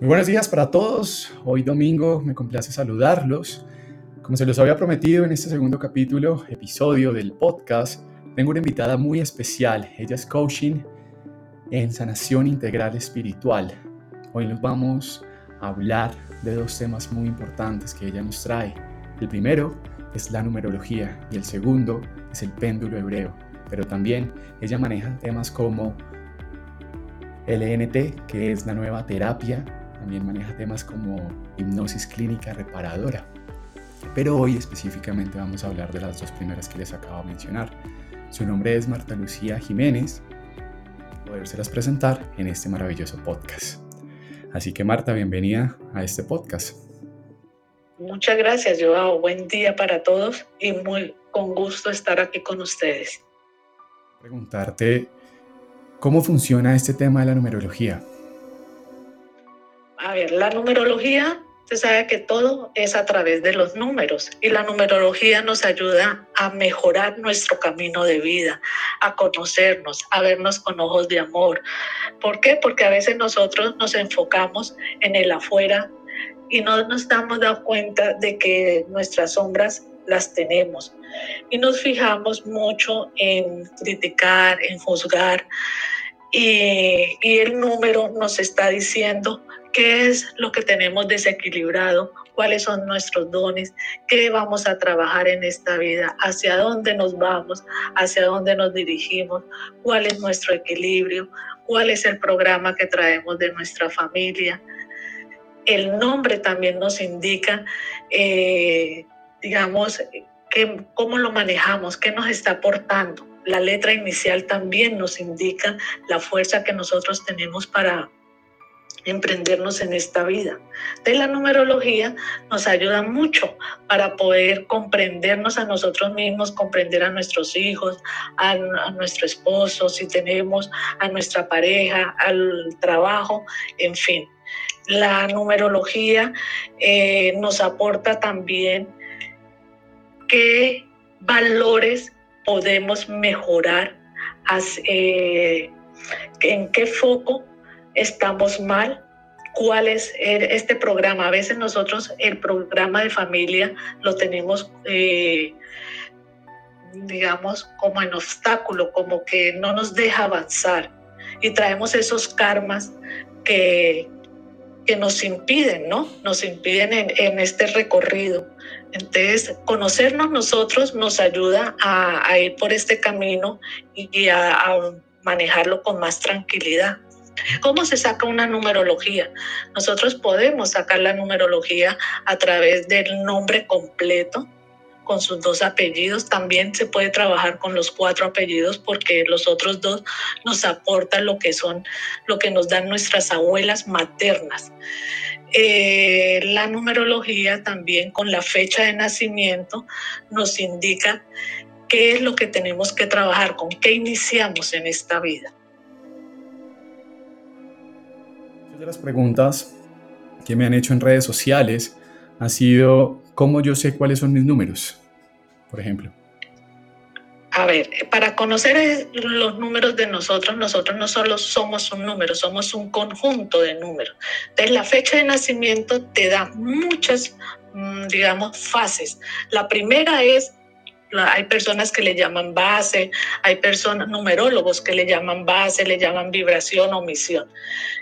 Muy buenos días para todos. Hoy domingo me complace saludarlos. Como se los había prometido en este segundo capítulo, episodio del podcast, tengo una invitada muy especial. Ella es coaching en sanación integral espiritual. Hoy nos vamos a hablar de dos temas muy importantes que ella nos trae. El primero es la numerología y el segundo es el péndulo hebreo. Pero también ella maneja temas como LNT, que es la nueva terapia también maneja temas como hipnosis clínica reparadora. Pero hoy específicamente vamos a hablar de las dos primeras que les acabo de mencionar. Su nombre es Marta Lucía Jiménez. Podérselas presentar en este maravilloso podcast. Así que Marta, bienvenida a este podcast. Muchas gracias, Joao. Buen día para todos y muy con gusto estar aquí con ustedes. Preguntarte cómo funciona este tema de la numerología. A ver, la numerología, se sabe que todo es a través de los números y la numerología nos ayuda a mejorar nuestro camino de vida, a conocernos, a vernos con ojos de amor. ¿Por qué? Porque a veces nosotros nos enfocamos en el afuera y no nos damos cuenta de que nuestras sombras las tenemos. Y nos fijamos mucho en criticar, en juzgar. Y, y el número nos está diciendo qué es lo que tenemos desequilibrado, cuáles son nuestros dones, qué vamos a trabajar en esta vida, hacia dónde nos vamos, hacia dónde nos dirigimos, cuál es nuestro equilibrio, cuál es el programa que traemos de nuestra familia. El nombre también nos indica, eh, digamos, cómo lo manejamos, qué nos está aportando. La letra inicial también nos indica la fuerza que nosotros tenemos para emprendernos en esta vida. De la numerología nos ayuda mucho para poder comprendernos a nosotros mismos, comprender a nuestros hijos, a, nuestro esposo, si tenemos a nuestra pareja, al trabajo, en fin. La numerología eh, nos aporta también qué valores podemos mejorar, eh, en qué foco estamos mal, cuál es este programa. A veces nosotros el programa de familia lo tenemos, eh, digamos, como en obstáculo, como que no nos deja avanzar y traemos esos karmas que, que nos impiden, ¿no? Nos impiden en, este recorrido. Entonces, conocernos nosotros nos ayuda a, ir por este camino y, a manejarlo con más tranquilidad. ¿Cómo se saca una numerología? Nosotros podemos sacar la numerología a través del nombre completo, con sus dos apellidos. También se puede trabajar con los cuatro apellidos porque los otros dos nos aportan lo que son, lo que nos dan nuestras abuelas maternas. Eh, la numerología también con la fecha de nacimiento nos indica qué es lo que tenemos que trabajar, con qué iniciamos en esta vida. De las preguntas que me han hecho en redes sociales ha sido cómo yo sé cuáles son mis números, por ejemplo. A ver, para conocer los números de nosotros, nosotros no solo somos un número, somos un conjunto de números. Entonces, la fecha de nacimiento te da muchas, mm, digamos, fases. La primera es hay personas que le llaman base, hay personas, numerólogos que le llaman base, le llaman vibración o misión.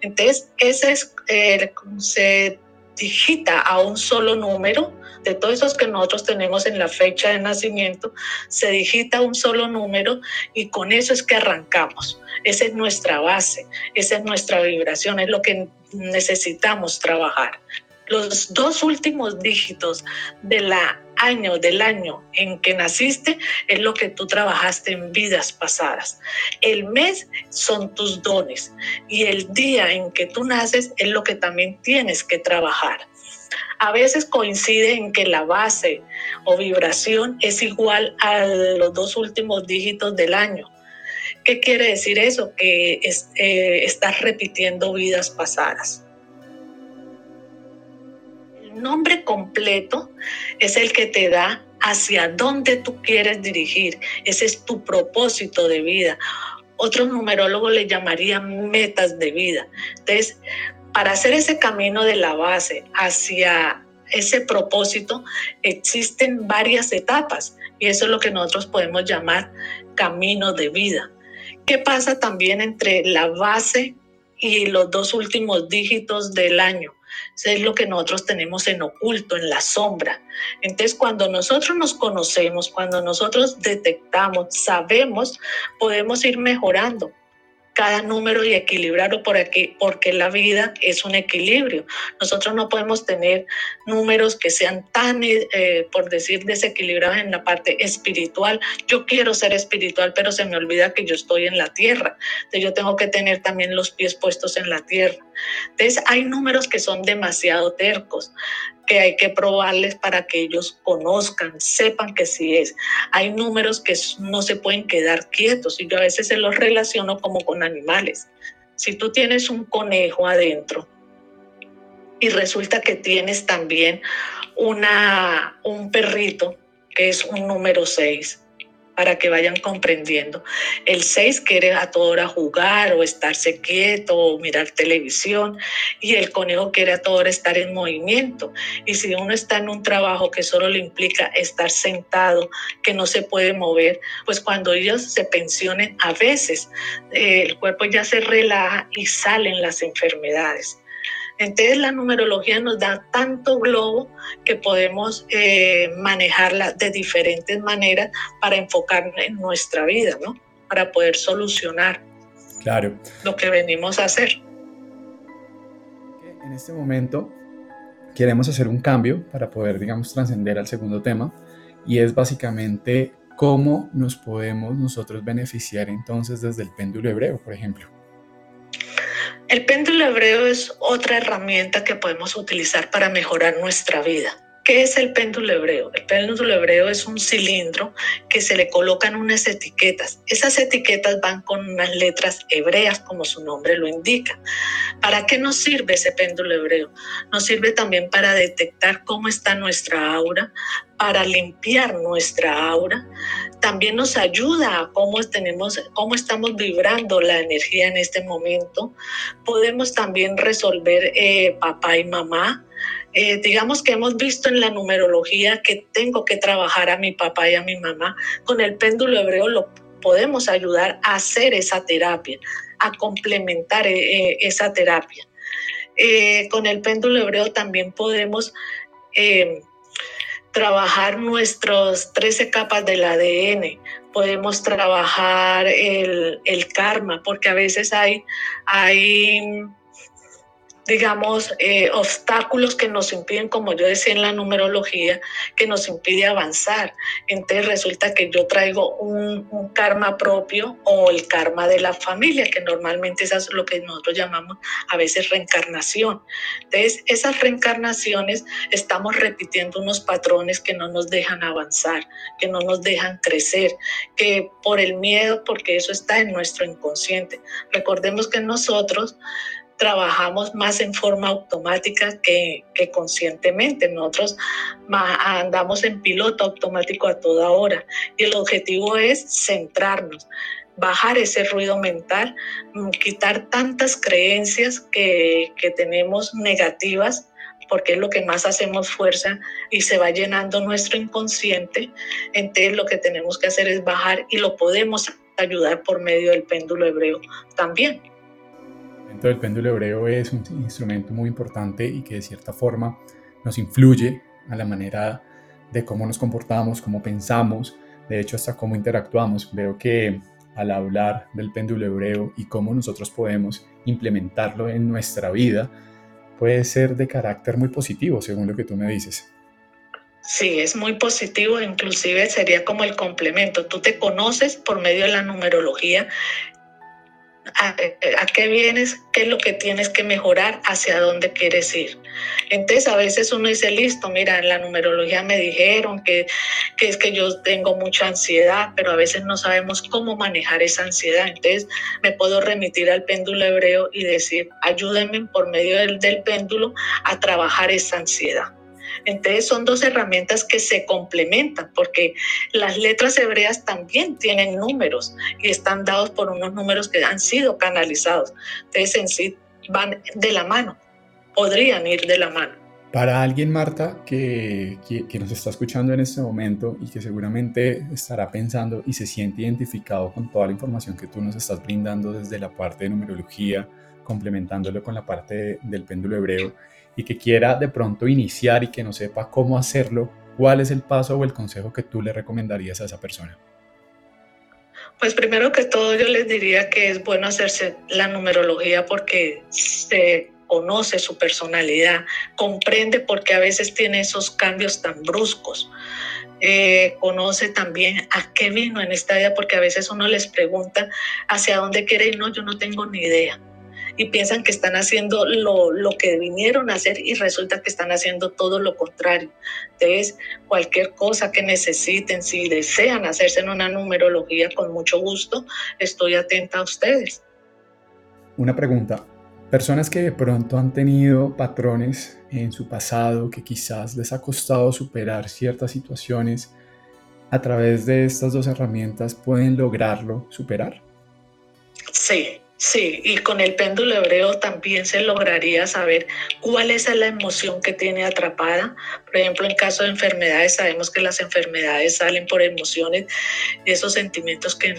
Entonces, ese es, eh, se digita a un solo número, de todos esos que nosotros tenemos en la fecha de nacimiento, se digita un solo número y con eso es que arrancamos. Esa es nuestra base, esa es nuestra vibración, es lo que necesitamos trabajar. Los dos últimos dígitos de la año del año en que naciste es lo que tú trabajaste en vidas pasadas. El mes son tus dones y el día en que tú naces es lo que también tienes que trabajar. A veces coincide en que la base o vibración es igual a los dos últimos dígitos del año. ¿Qué quiere decir eso? Que eh, estás repitiendo vidas pasadas nombre completo es el que te da hacia dónde tú quieres dirigir. Ese es tu propósito de vida. Otros numerólogos le llamarían metas de vida. Entonces, Para hacer ese camino de la base hacia ese propósito existen varias etapas y eso es lo que nosotros podemos llamar camino de vida. ¿Qué pasa también entre la base y los dos últimos dígitos del año? Es lo que nosotros tenemos en oculto, en la sombra. Entonces, cuando nosotros nos conocemos, cuando nosotros detectamos, sabemos, podemos ir mejorando cada número y equilibrarlo por aquí, porque la vida es un equilibrio. Nosotros no podemos tener números que sean tan, eh, por decir, desequilibrados en la parte espiritual. Yo quiero ser espiritual, pero se me olvida que yo estoy en la tierra. Entonces yo tengo que tener también los pies puestos en la tierra. Entonces hay números que son demasiado tercos que hay que probarles para que ellos conozcan, sepan que sí es. Hay números que no se pueden quedar quietos y yo a veces se los relaciono como con animales. Si tú tienes un conejo adentro y resulta que tienes también una, un perrito que es un número 6, para que vayan comprendiendo. El 6 quiere a toda hora jugar o estarse quieto o mirar televisión y el conejo quiere a toda hora estar en movimiento. Y si uno está en un trabajo que solo le implica estar sentado, que no se puede mover, pues cuando ellos se pensionen, a veces eh, el cuerpo ya se relaja y salen las enfermedades. Entonces la numerología nos da tanto globo que podemos eh, manejarla de diferentes maneras para enfocar en nuestra vida, ¿no? Para poder solucionar claro. lo que venimos a hacer. En este momento queremos hacer un cambio para poder, digamos, trascender al segundo tema y es básicamente cómo nos podemos nosotros beneficiar entonces desde el péndulo hebreo, por ejemplo. El péndulo hebreo es otra herramienta que podemos utilizar para mejorar nuestra vida. ¿Qué es el péndulo hebreo? El péndulo hebreo es un cilindro que se le colocan unas etiquetas. Esas etiquetas van con unas letras hebreas, como su nombre lo indica. ¿Para qué nos sirve ese péndulo hebreo? Nos sirve también para detectar cómo está nuestra aura, para limpiar nuestra aura. También nos ayuda a cómo, tenemos, cómo estamos vibrando la energía en este momento. Podemos también resolver eh, papá y mamá eh, digamos que hemos visto en la numerología que tengo que trabajar a mi papá y a mi mamá, con el péndulo hebreo lo podemos ayudar a hacer esa terapia, a complementar eh, eh, esa terapia. con el péndulo hebreo también podemos trabajar nuestras 13 capas del ADN, podemos trabajar el, el karma, porque a veces hay, hay digamos, eh, obstáculos que nos impiden, como yo decía en la numerología, que nos impide avanzar. Entonces resulta que yo traigo un, un, karma propio o el karma de la familia, que normalmente es lo que nosotros llamamos a veces reencarnación. Entonces esas reencarnaciones estamos repitiendo unos patrones que no nos dejan avanzar, que no nos dejan crecer, que por el miedo, porque eso está en nuestro inconsciente. Recordemos que nosotros trabajamos más en forma automática que, conscientemente. Nosotros andamos en piloto automático a toda hora y el objetivo es centrarnos bajar ese ruido mental, mm, quitar tantas creencias que, que, tenemos negativas, porque es lo que más hacemos fuerza y se va llenando nuestro inconsciente. Entonces lo que tenemos que hacer es bajar y lo podemos ayudar por medio del péndulo hebreo también el péndulo hebreo es un instrumento muy importante y que de cierta forma nos influye a la manera de cómo nos comportamos, cómo pensamos, de hecho hasta cómo interactuamos. Veo que al hablar del péndulo hebreo y cómo nosotros podemos implementarlo en nuestra vida, puede ser de carácter muy positivo, según lo que tú me dices. Sí, es muy positivo, inclusive sería como el complemento. Tú te conoces por medio de la numerología a, qué vienes, qué es lo que tienes que mejorar, hacia dónde quieres ir. Entonces a veces uno dice, listo, mira, en la numerología me dijeron que, que es que yo tengo mucha ansiedad, pero a veces no sabemos cómo manejar esa ansiedad. Entonces me puedo remitir al péndulo hebreo y decir, ayúdenme por medio del, del péndulo a trabajar esa ansiedad. Entonces son dos herramientas que se complementan porque las letras hebreas también tienen números y están dados por unos números que han sido canalizados. Entonces en sí van de la mano. podrían ir de la mano. Para alguien, Marta, que, que, nos está escuchando en este momento y que seguramente estará pensando y se siente identificado con toda la información que tú nos estás brindando desde la parte de numerología, complementándolo con la parte del péndulo hebreo, y que quiera de pronto iniciar y que no sepa cómo hacerlo, ¿cuál es el paso o el consejo que tú le recomendarías a esa persona? Pues primero que todo yo les diría que es bueno hacerse la numerología porque se conoce su personalidad, comprende por qué a veces tiene esos cambios tan bruscos. Eh, conoce también a qué vino en esta vida, porque a veces uno les pregunta hacia dónde quiere ir, no, yo no tengo ni idea. Y piensan que están haciendo lo, lo que vinieron a hacer y resulta que están haciendo todo lo contrario. Entonces, cualquier cosa que necesiten, si desean hacerse en una numerología, con mucho gusto, estoy atenta a ustedes. Una pregunta, Personas que de pronto han tenido patrones en su pasado que quizás les ha costado superar ciertas situaciones, a través de estas dos herramientas pueden lograrlo superar. Sí, sí, y con el péndulo hebreo también se lograría saber cuál es la emoción que tiene atrapada. Por ejemplo, en caso de enfermedades, sabemos que las enfermedades salen por emociones, esos sentimientos que,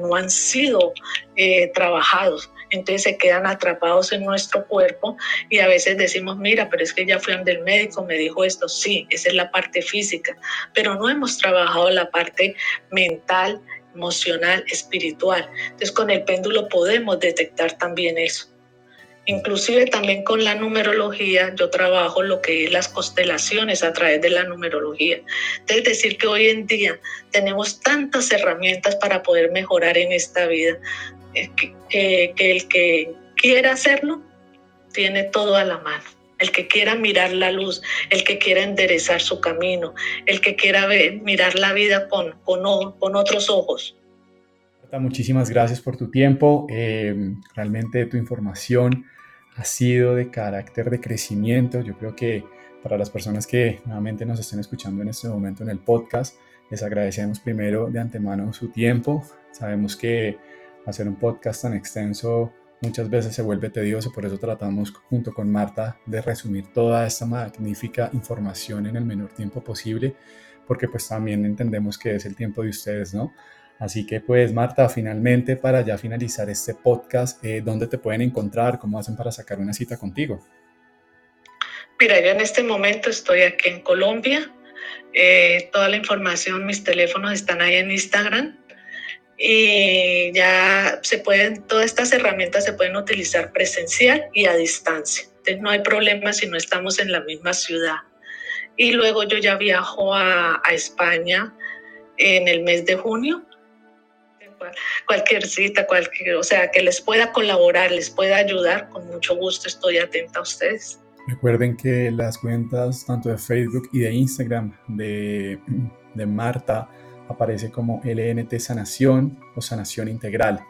no han sido eh, trabajados entonces se quedan atrapados en nuestro cuerpo y a veces decimos, mira, pero es que ya fui del médico, me dijo esto, sí, esa es la parte física, pero no hemos trabajado la parte mental, emocional, espiritual. Entonces con el péndulo podemos detectar también eso. Inclusive también con la numerología, yo trabajo lo que es las constelaciones a través de la numerología. Es decir, que hoy en día tenemos tantas herramientas para poder mejorar en esta vida que, el que quiera hacerlo tiene todo a la mano. El que quiera mirar la luz, el que quiera enderezar su camino, el que quiera ver, mirar la vida con, con, con otros ojos. Muchísimas gracias por tu tiempo. Eh, realmente tu información ha sido de carácter de crecimiento. Yo creo que para las personas que nuevamente nos estén escuchando en este momento en el podcast, les agradecemos primero de antemano su tiempo. Sabemos que hacer un podcast tan extenso muchas veces se vuelve tedioso, por eso tratamos junto con Marta de resumir toda esta magnífica información en el menor tiempo posible, porque pues también entendemos que es el tiempo de ustedes, ¿no? Así que pues Marta, finalmente para ya finalizar este podcast, eh, ¿dónde te pueden encontrar? ¿Cómo hacen para sacar una cita contigo? Mira, yo en este momento estoy aquí en Colombia. Eh, toda la información, mis teléfonos están ahí en Instagram y ya se pueden, todas estas herramientas se pueden utilizar presencial y a distancia. Entonces no hay problema si no estamos en la misma ciudad. Y luego yo ya viajo a, España en el mes de junio. Cualquier cita, cualquier, o sea, que les pueda colaborar, les pueda ayudar, con mucho gusto estoy atenta a ustedes. Recuerden que las cuentas tanto de Facebook y de Instagram de, de Marta aparece como LNT Sanación o Sanación Integral.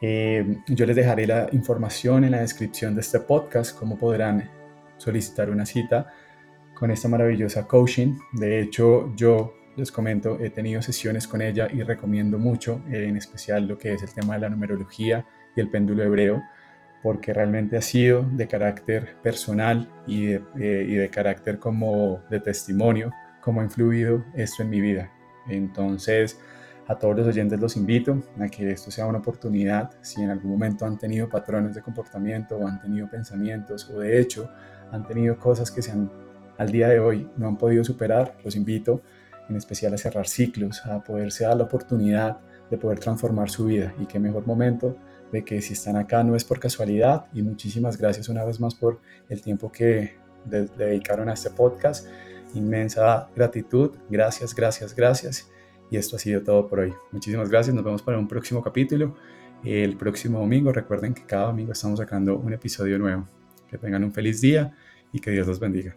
Eh, yo les dejaré la información en la descripción de este podcast, cómo podrán solicitar una cita con esta maravillosa coaching. De hecho, yo les comento, he tenido sesiones con ella y recomiendo mucho, en especial lo que es el tema de la numerología y el péndulo hebreo, porque realmente ha sido de carácter personal y de, eh, y de carácter como de testimonio, cómo ha influido esto en mi vida. Entonces, a todos los oyentes los invito a que esto sea una oportunidad, si en algún momento han tenido patrones de comportamiento o han tenido pensamientos o de hecho han tenido cosas que se han, al día de hoy no han podido superar, los invito en especial a cerrar ciclos, a poderse dar la oportunidad de poder transformar su vida. Y qué mejor momento de que si están acá no es por casualidad. Y muchísimas gracias una vez más por el tiempo que dedicaron a este podcast inmensa gratitud. Gracias, gracias, gracias. Y esto ha sido todo por hoy. Muchísimas gracias. Nos vemos para un próximo capítulo. El próximo domingo. Recuerden que cada domingo estamos sacando un episodio nuevo. Que tengan un feliz día y que Dios los bendiga.